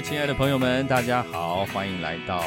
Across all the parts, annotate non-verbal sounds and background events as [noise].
亲爱的朋友们，大家好，欢迎来到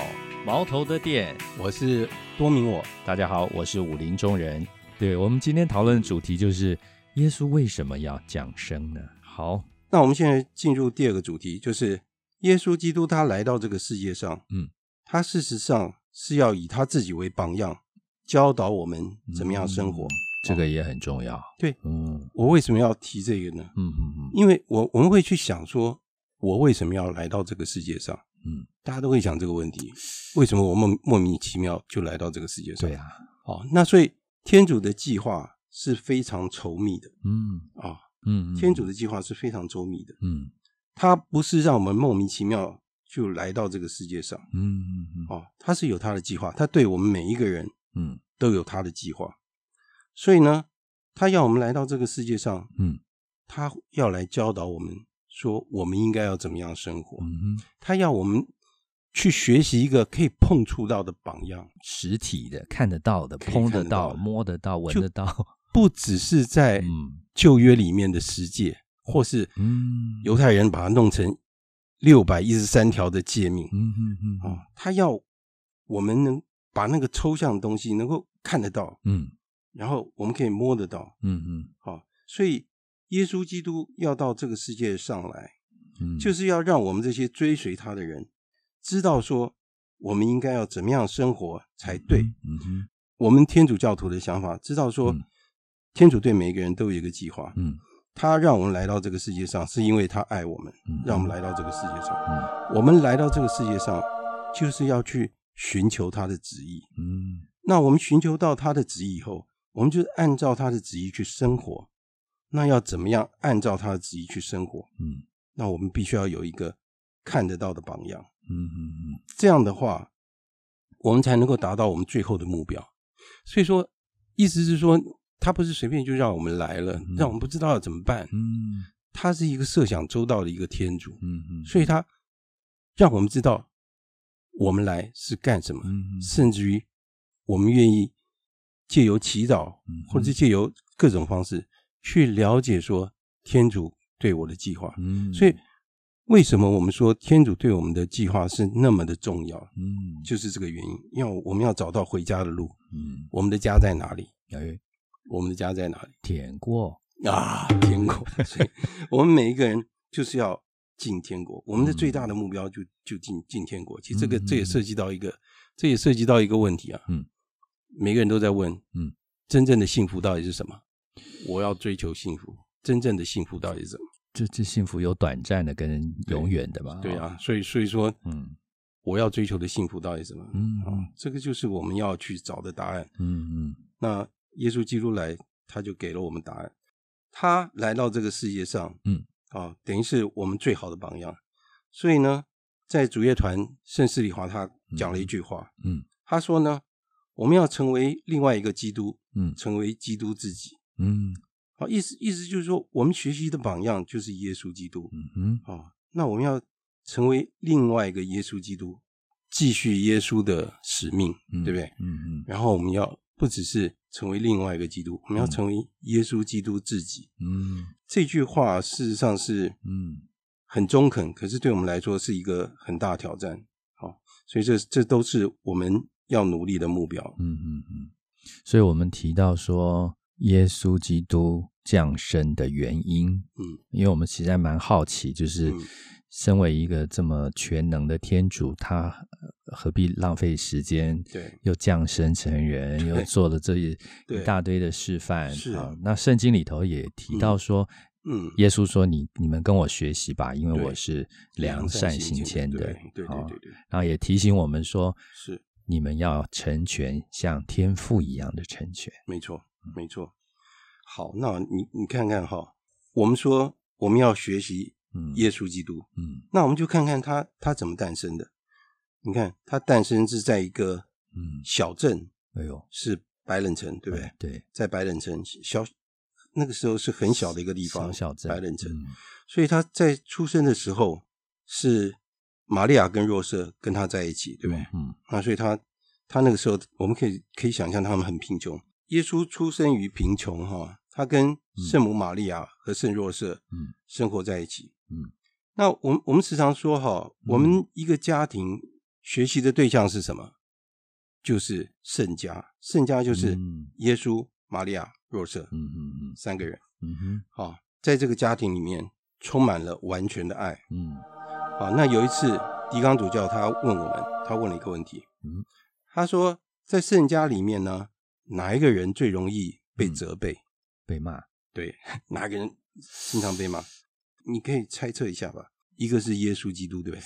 毛头的店。我是多明我，大家好，我是武林中人。对我们今天讨论的主题就是耶稣为什么要降生呢？好，那我们现在进入第二个主题，就是耶稣基督他来到这个世界上，嗯，他事实上是要以他自己为榜样，教导我们怎么样生活。这个也很重要。对，嗯我为什么要提这个呢？嗯嗯嗯因为我我们会去想说，我为什么要来到这个世界上？嗯，大家都会想这个问题：为什么我莫莫名其妙就来到这个世界上？对，啊，哦，那所以天主的计划是非常稠密的。嗯。啊，嗯，天主的计划是非常周密的。嗯。他不是让我们莫名其妙就来到这个世界上。嗯嗯嗯。哦，他是有他的计划，他对我们每一个人嗯。都有他的计划。所以呢，他要我们来到这个世界上，嗯。他要来教导我们说我们应该要怎么样生活，嗯，他要我们去学习一个可以碰触到的榜样，实体的、看得到的、碰得到到、摸得到、闻得到。[laughs] 不只是在嗯旧约里面的十诫，或是嗯犹太人把它弄成六百一十三条的诫命。嗯嗯嗯啊，他要我们能把那个抽象的东西能够看得到，嗯然后我们可以摸得到。嗯嗯好，所以耶稣基督要到这个世界上来，嗯，就是要让我们这些追随他的人知道说，我们应该要怎么样生活才对。嗯哼我们天主教徒的想法，知道说嗯，天主对每一个人都有一个计划，嗯他让我们来到这个世界上，是因为他爱我们，嗯，让我们来到这个世界上。嗯我们来到这个世界上，就是要去寻求他的旨意。嗯那我们寻求到他的旨意以后，我们就按照他的旨意去生活。那要怎么样按照他的旨意去生活？嗯那我们必须要有一个看得到的榜样。嗯嗯这样的话，我们才能够达到我们最后的目标。所以说，意思是说，他不是随便就让我们来了，嗯让我们不知道要怎么办。嗯他是一个设想周到的一个天主，嗯嗯，所以他让我们知道我们来是干什么。嗯甚至于我们愿意借由祈祷嗯，或者是借由各种方式去了解说天主对我的计划。嗯，所以，为什么我们说天主对我们的计划是那么的重要？嗯就是这个原因，因为我们要找到回家的路。嗯，我们的家在哪里？哎，我们的家在哪里？天国，啊，天国！所以，我们每一个人就是要进天国。我们的最大的目标就就进进天国。其实这个嗯这也涉及到一个，这也涉及到一个问题啊。嗯，每个人都在问，嗯，真正的幸福到底是什么？我要追求幸福，真正的幸福到底是什么？这这幸福有短暂的跟永远的嘛？对啊，所以所以说，嗯我要追求的幸福到底是什么？啊嗯啊，这个就是我们要去找的答案。嗯嗯那耶稣基督来，他就给了我们答案。他来到这个世界上，嗯，啊，等于是我们最好的榜样。所以呢，在主乐团圣斯里华他讲了一句话，嗯他说呢，我们要成为另外一个基督，嗯成为基督自己。嗯好，意思意思就是说，我们学习的榜样就是耶稣基督。嗯哼啊，那我们要成为另外一个耶稣基督，继续耶稣的使命，嗯，对不对？嗯嗯然后我们要不只是成为另外一个基督，我们要成为耶稣基督自己。嗯这句话事实上是嗯很中肯，可是对我们来说是一个很大挑战。好，所以这这都是我们要努力的目标。嗯嗯嗯，所以我们提到说耶稣基督降生的原因，嗯，因为我们其实还蛮好奇，就是嗯。身为一个这么全能的天主，他呃何必浪费时间？对。又降生成人，又做了这一 [laughs] 一大堆的示范。是。啊，那圣经里头也提到说，嗯。耶稣说你你们跟我学习吧，因为我是良善行谦的。对。对对对，然后也提醒我们说，是。你们要成全，像天父一样的成全。没错没错。好，那你你看看哈，我们说我们要学习嗯，耶稣基督，嗯那我们就看看他他怎么诞生的。你看，他诞生是在一个嗯，小镇，哎呦，是白冷城，对不对？哎对，在白冷城小那个时候是很小的一个地方，小小镇白冷城。嗯所以他在出生的时候是玛利亚跟若瑟跟他在一起，对不对？嗯那，所以他他那个时候我们可以可以想象他们很贫穷。耶稣出生于贫穷哈，他跟圣母玛利亚和圣若瑟嗯。生活在一起。嗯。那我们我们时常说哈，我们一个家庭学习的对象是什么？就是圣家，圣家就是嗯。耶稣、玛利亚、若瑟嗯嗯嗯。三个人。嗯哼。啊，在这个家庭里面充满了完全的爱。嗯。啊，那有一次狄刚主教他问我们，他问了一个问题，嗯，他说在圣家里面呢，哪一个人最容易被嗯责备？被骂，对，[laughs] 哪个人经常被骂？你可以猜测一下吧。一个是耶稣基督，对不对？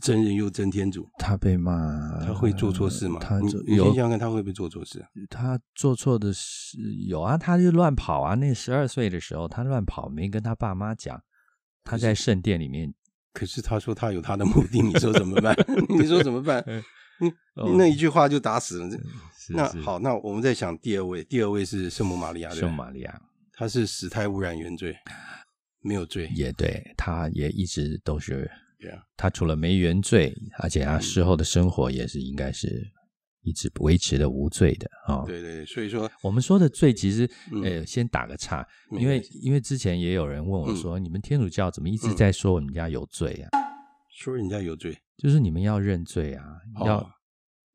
真人又真天主，他被骂，他会做错事吗？你想想看，他会不会做错事？他做错的事有啊，他就乱跑啊。那十二岁的时候，他乱跑，没跟他爸妈讲。他在圣殿里面，可是他说他有他的目的，你说怎么办？[laughs] 你说怎么办？[laughs] 那一句话就打死了。那好，那我们再想第二位，第二位是圣母玛利亚，圣母玛利亚。她是死胎污染原罪，没有罪。也对，她也一直都是对啊，他除了没原罪，而且她事后的生活也是应该是一直维持的无罪的啊。哦。对对对，所以说，我们说的罪，其实嗯。呃，先打个岔，因为因为之前也有人问我嗯。说，你们天主教怎么一直嗯。在说我们家有罪啊？说人家有罪，就是你们要认罪啊，要哦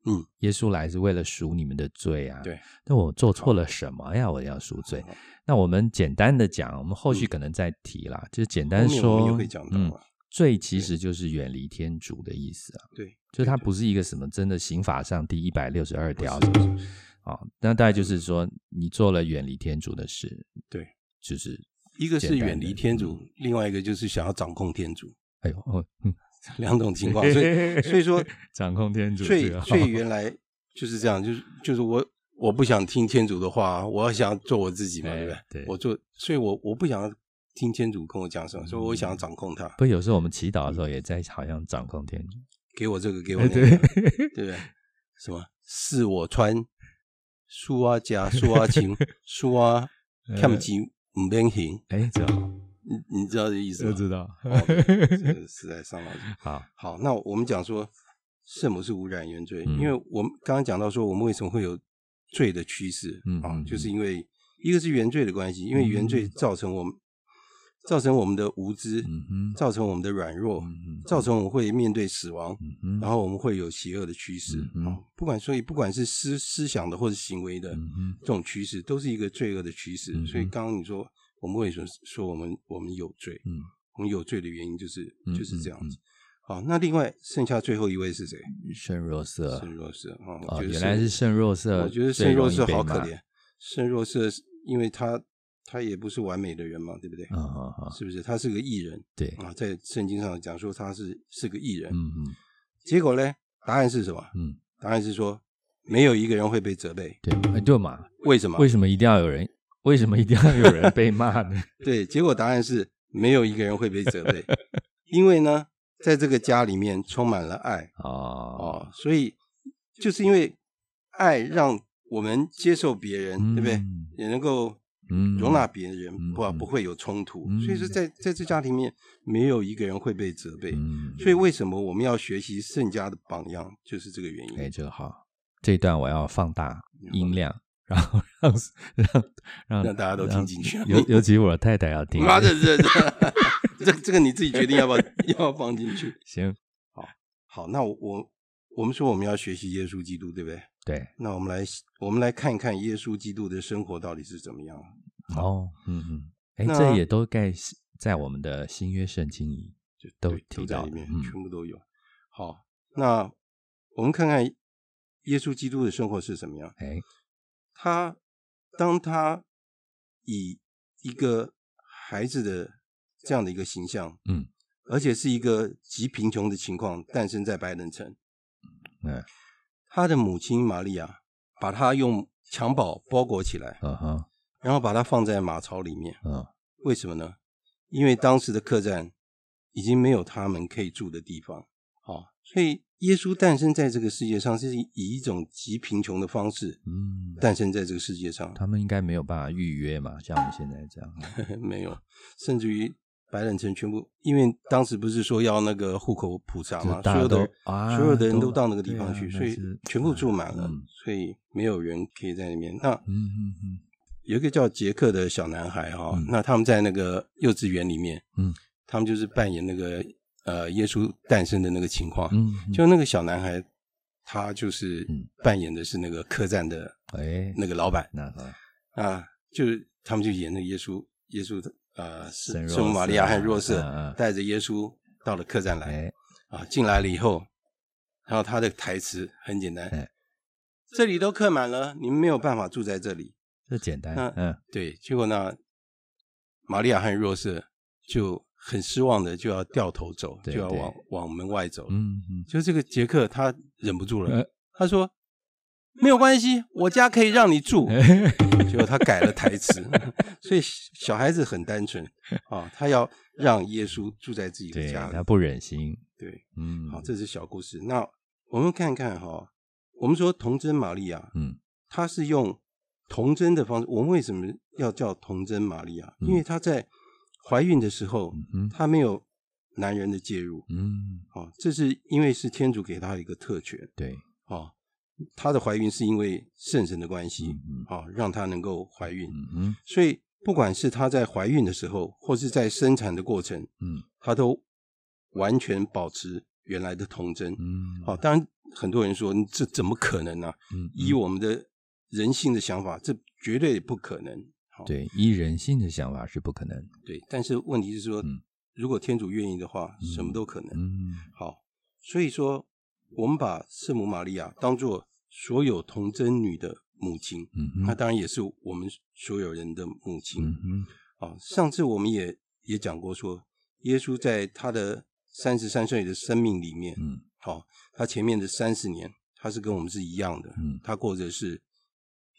嗯，耶稣来是为了赎你们的罪啊。对，那我做错了什么呀？我要赎罪？那我们简单的讲，我们后续可能再提啦，就是简单说嗯啊，罪其实就是远离天主的意思啊。对，就是它不是一个什么真的刑法上第一百六十二条不是。什么啊，那大概就是说你做了远离天主的事，对，就是一个是远离天主，另外一个就是想要掌控天主，哎呦，哦嗯 [laughs] 两种情况。所以，所以说 [laughs] 掌控天主最最原来就是这样，就是就是我我不想听天主的话，我要想做我自己嘛，哎对不对？对我做，所以我我不想要听天主跟我讲什么，所以我想要掌控他，不，有时候我们祈祷的时候也在好像掌控天主，给我这个，给我哎那个，对，不对？什么是我穿，书啊假，书啊情，[laughs] 书啊看不起唔免行，哎，这好，你你知道这意思吗？就知道，[laughs] 这个实在伤脑筋。好，好，那我们讲说圣母是污染原罪，嗯因为我们刚刚讲到说我们为什么会有罪的趋势啊嗯嗯，就是因为一个是原罪的关系，因为原罪造成我们造成我们的无知，嗯哼，造成我们的软弱，嗯，造成我们会面对死亡，嗯，然后我们会有邪恶的趋势嗯。不管所以不管是思思想的或者行为的嗯哼，这种趋势，都是一个罪恶的趋势嗯。所以刚刚你说我们为什么说我们我们有罪？嗯，我们有罪的原因就是嗯就是这样嗯子。好，那另外剩下最后一位是谁？圣若瑟圣若瑟啊，啊，我觉得原来是圣若瑟，我觉得圣若瑟好可怜。圣若瑟因为他他也不是完美的人嘛，对不对？啊啊啊，是不是？他是个艺人对，啊，在圣经上讲说他是是个艺人。嗯嗯结果呢？答案是什么？嗯，答案是说没有一个人会被责备。对，哎对嘛，为什么？为什么一定要有人？为什么一定要有人被骂呢？[laughs] 对，结果答案是没有一个人会被责备，[laughs] 因为呢，在这个家里面充满了爱哦，哦，所以就是因为爱让我们接受别人，对不对？嗯也能够嗯容纳别人，不不会有冲突。嗯所以说在，在这家庭里面，没有一个人会被责备。嗯，所以，为什么我们要学习圣家的榜样，就是这个原因。哎，这个好，这一段我要放大音量，然后让让让让大家都听进去让尤 [laughs] 尤其我太太要听。妈的，这这这这个你自己决定要不要 [laughs] 要不要放进去。行，好，好那我我我们说我们要学习耶稣基督，对不对？对，那我们来我们来看一看耶稣基督的生活到底是怎么样。哦，嗯嗯，哎，那这也都该在我们的新约圣经里就都对提到里面，嗯全部都有。好，那我们看看耶稣基督的生活是什么样。哎，他当他以一个孩子的这样的一个形象，嗯，而且是一个极贫穷的情况诞生在白人城。嗯他的母亲玛利亚把他用襁褓包裹起来，啊哈然后把他放在马槽里面。啊为什么呢？因为当时的客栈已经没有他们可以住的地方。好、所以耶稣诞生在这个世界上，是以一种极贫穷的方式嗯，诞生在这个世界上。他们应该没有办法预约嘛，像我们现在这样。[laughs] 没有，甚至于白冷城全部，因为当时不是说要那个户口普查嘛，所有的、啊所有的人都都到那个地方去，所以全部住满了，嗯所以没有人可以在里面。那嗯嗯嗯有一个叫杰克的小男孩哈、嗯那他们在那个幼稚园里面，嗯，他们就是扮演那个呃耶稣诞生的那个情况，嗯，嗯。就那个小男孩，他就是嗯。扮演的是那个客栈的哎，那个老板。那个啊，就是他们就演那个耶稣，耶稣的呃是圣母玛利亚和若瑟带着耶稣到了客栈来。哎，啊，进来了以后，然后他的台词很简单。哎，这里都客满了，你们没有办法住在这里。这简单，那嗯，对，结果呢，玛利亚和若瑟就很失望的就要掉头走，就要往往门外走。嗯嗯，就这个杰克他忍不住了，呃他说：“没有关系，我家可以让你住。[laughs] ”哎结果他改了台词，所以小孩子很单纯啊，他要让耶稣住在自己的家里他。不忍心，对，嗯，好，这是小故事。那我们看看哈，我们说童真玛利亚，嗯他是用童真的方式。我们为什么要叫童真玛利亚？嗯因为他在怀孕的时候，嗯她没有男人的介入。嗯，哦，这是因为是天主给她一个特权。对，哦，她的怀孕是因为圣神的关系，嗯哦，让她能够怀孕。嗯嗯所以不管是她在怀孕的时候，或是在生产的过程，嗯她都完全保持原来的童真。嗯，好、当然很多人说这怎么可能呢、啊嗯，以我们的人性的想法，这绝对不可能。好，对，依人性的想法是不可能，对，但是问题是说，嗯如果天主愿意的话，嗯什么都可能。嗯好，所以说我们把圣母玛利亚当做所有童贞女的母亲，嗯嗯她当然也是我们所有人的母亲。嗯嗯啊，上次我们也也讲过说，耶稣在他的三十三岁的生命里面，嗯好、他前面的三十年，他是跟我们是一样的，嗯他过着是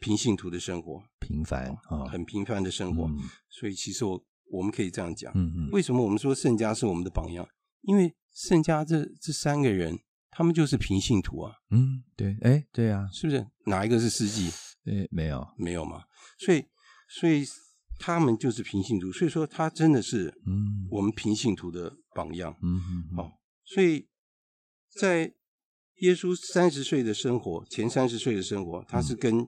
平信徒的生活，平凡啊，很平凡的生活。嗯所以其实我我们可以这样讲，嗯嗯，为什么我们说圣家是我们的榜样？因为圣家这这三个人，他们就是平信徒啊，嗯对，哎对啊，是不是？哪一个是司机？哎没有，没有嘛。所以所以他们就是平信徒，所以说他真的是嗯我们平信徒的榜样。嗯嗯好、所以在耶稣三十岁的生活，前三十岁的生活，他是跟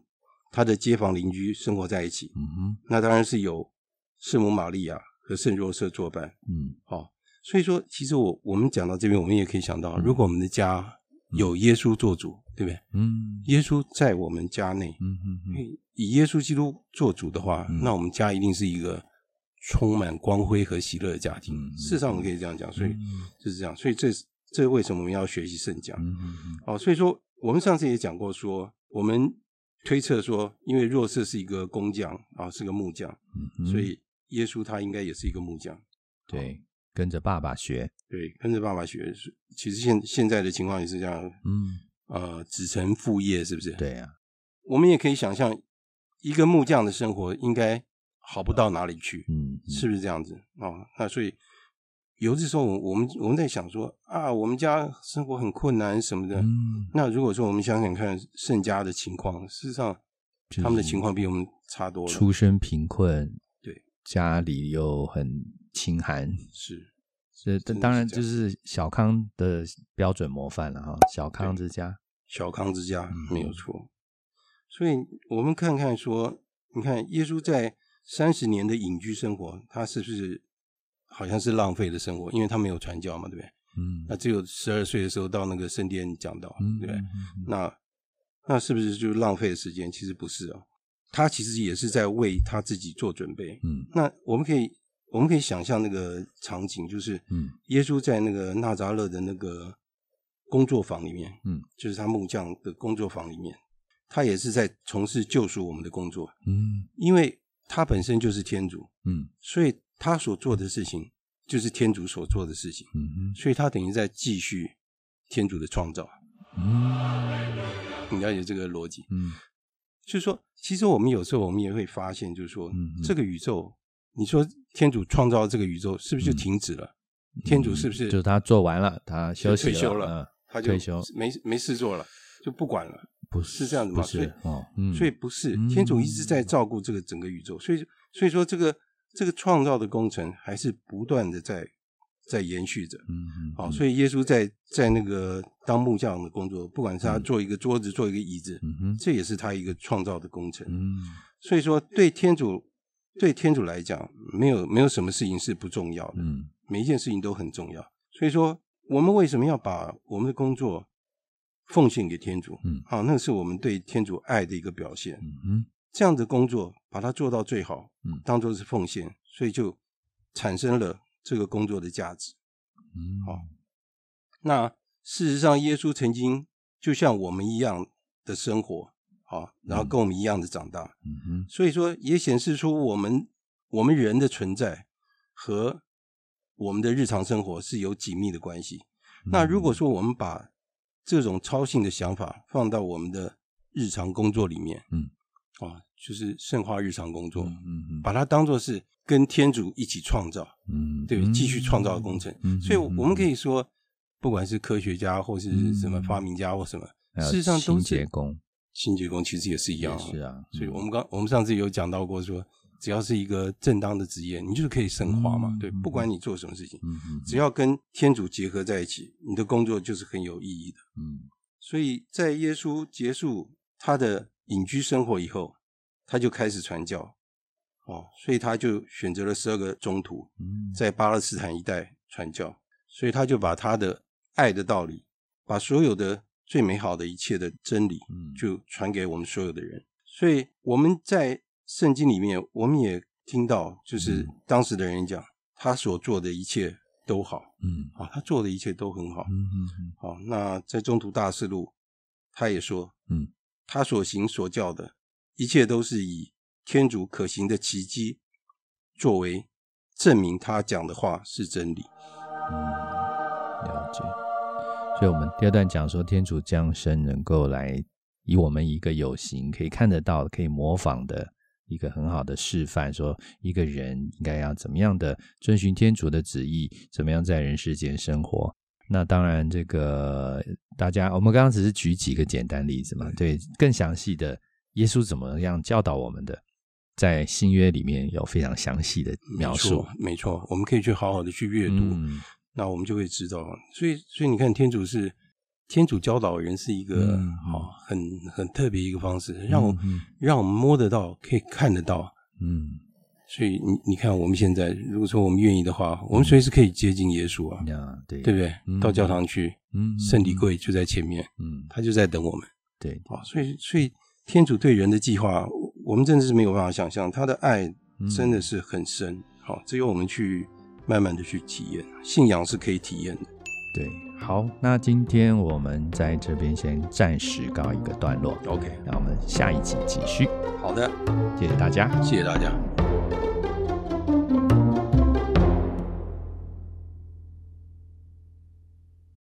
他的街坊邻居生活在一起。嗯哼那当然是有圣母玛利亚和圣若瑟作伴。嗯好、所以说，其实我我们讲到这边，我们也可以想到，嗯如果我们的家有耶稣做主，对不对？嗯耶稣在我们家内，嗯嗯嗯以耶稣基督做主的话，嗯那我们家一定是一个充满光辉和喜乐的家庭。嗯嗯事实上，我们可以这样讲，所以嗯就是这样。所以这这为什么我们要学习圣讲？嗯嗯哦，所以说我们上次也讲过说，我们推测说，因为若瑟是一个工匠啊，是个木匠，所以耶稣他应该也是一个木匠。对，跟着爸爸学，对，跟着爸爸学。是其实现现在的情况也是这样，嗯呃，子承父业，是不是？，对啊，我们也可以想象，一个木匠的生活应该好不到哪里去，嗯是不是这样子？哦，那所以有的时候，我们我们在想说啊，我们家生活很困难什么的。嗯，那如果说我们想想看盛家的情况，事实上他们的情况比我们差多了。出身贫困，对，家里又很清寒，是这当然就是小康的标准模范了哈，小康之家，小康之家嗯没有错。所以我们看看说，你看耶稣在三十年的隐居生活，他是不是好像是浪费的生活？因为他没有传教嘛，对不对？嗯那只有十二岁的时候到那个圣殿讲道，嗯，对不对？那那是不是就浪费的时间？其实不是哦，他其实也是在为他自己做准备。嗯那我们可以我们可以想象那个场景，就是嗯耶稣在那个纳扎勒的那个工作坊里面，嗯，就是他木匠的工作坊里面，他也是在从事救赎我们的工作，嗯因为他本身就是天主，嗯所以他所做的事情就是天主所做的事情，嗯所以他等于在继续天主的创造。嗯。你了解这个逻辑？嗯。就是说，其实我们有时候我们也会发现，就是说，这个宇宙，你说天主创造这个宇宙，是不是就嗯停止了？天主是不是就是他做完了，他休息退休了嗯，他就退休。没没事做了，就不管了？嗯，不是这样子不吗所以嗯，所以不是嗯。天主一直在照顾这个整个宇宙，所以所以说这个这个创造的工程还是不断的在在延续着。嗯嗯，所以耶稣在在那个当木匠的工作，不管是他嗯做一个桌子，做一个椅子，嗯哼这也是他一个创造的工程。嗯所以说，对天主对天主来讲，没有没有什么事情是不重要的。嗯每一件事情都很重要。所以说，我们为什么要把我们的工作奉献给天主？嗯啊，那是我们对天主爱的一个表现。嗯哼，这样的工作把它做到最好，嗯。当做是奉献，所以就产生了这个工作的价值。嗯，好那事实上，耶稣曾经就像我们一样的生活，好，然后跟我们一样的长大，嗯哼，所以说也显示出我们我们人的存在和我们的日常生活是有紧密的关系。那如果。说我们把这种超性的想法放到我们的日常工作里面，嗯，啊，就是圣化日常工作，嗯嗯嗯，把它当做是跟天主一起创造，嗯，对，继续创造的工程。嗯，所以，我们可以以说，不管是科学家或是什么发明家或什么，事实上都是清洁工清洁工，其实也是一样。是啊，所以我们刚我们上次有讲到过说，只要是一个正当的职业，你就是可以升华嘛，对，不管你做什么事情，嗯嗯只要跟天主结合在一起，你的工作就是很有意义的。嗯所以在耶稣结束他的隐居生活以后，他就开始传教，哦，所以他就选择了十二个中途，嗯，在巴勒斯坦一带传教，所以他就把他的爱的道理，把所有的最美好的一切的真理，嗯。就传给我们所有的人。所以我们在圣经里面，我们也听到，就是嗯。当时的人讲，他所做的一切都好。嗯。啊，他做的一切都很好。嗯嗯好，那在中途大事录，他也说，嗯，他所行所教的一切都是以天主可行的奇迹作为证明他讲的话是真理。嗯，了解。所以，我们第二段讲说，天主降生能够来以我们一个有形、可以看得到、可以模仿的一个很好的示范，说一个人应该要怎么样的遵循天主的旨意，怎么样在人世间生活。那当然，这个大家我们刚刚只是举几个简单例子嘛，对，更详细的耶稣怎么样教导我们的，在新约里面有非常详细的描述没错，，没错，我们可以去好好的去阅读，嗯那我们就会知道。所以，所以你看，天主是天主教导人是一个嗯好、很很特别一个方式，让我、嗯让我们摸得到，可以看得到。嗯所以你你看，我们现在如果说我们愿意的话，我们随时可以接近耶稣啊，呀，对对不对？嗯到教堂去，嗯，圣礼柜就在前面，嗯，他就在等我们对，啊。所以，所以天主对人的计划，我我们真的是没有办法想象，他的爱嗯真的是很深。好、只有我们去慢慢的去体验，信仰是可以体验的。对。好，那今天我们在这边先暂时告一个段落，OK，那我们下一集继续，好的，谢谢大家。谢谢大家。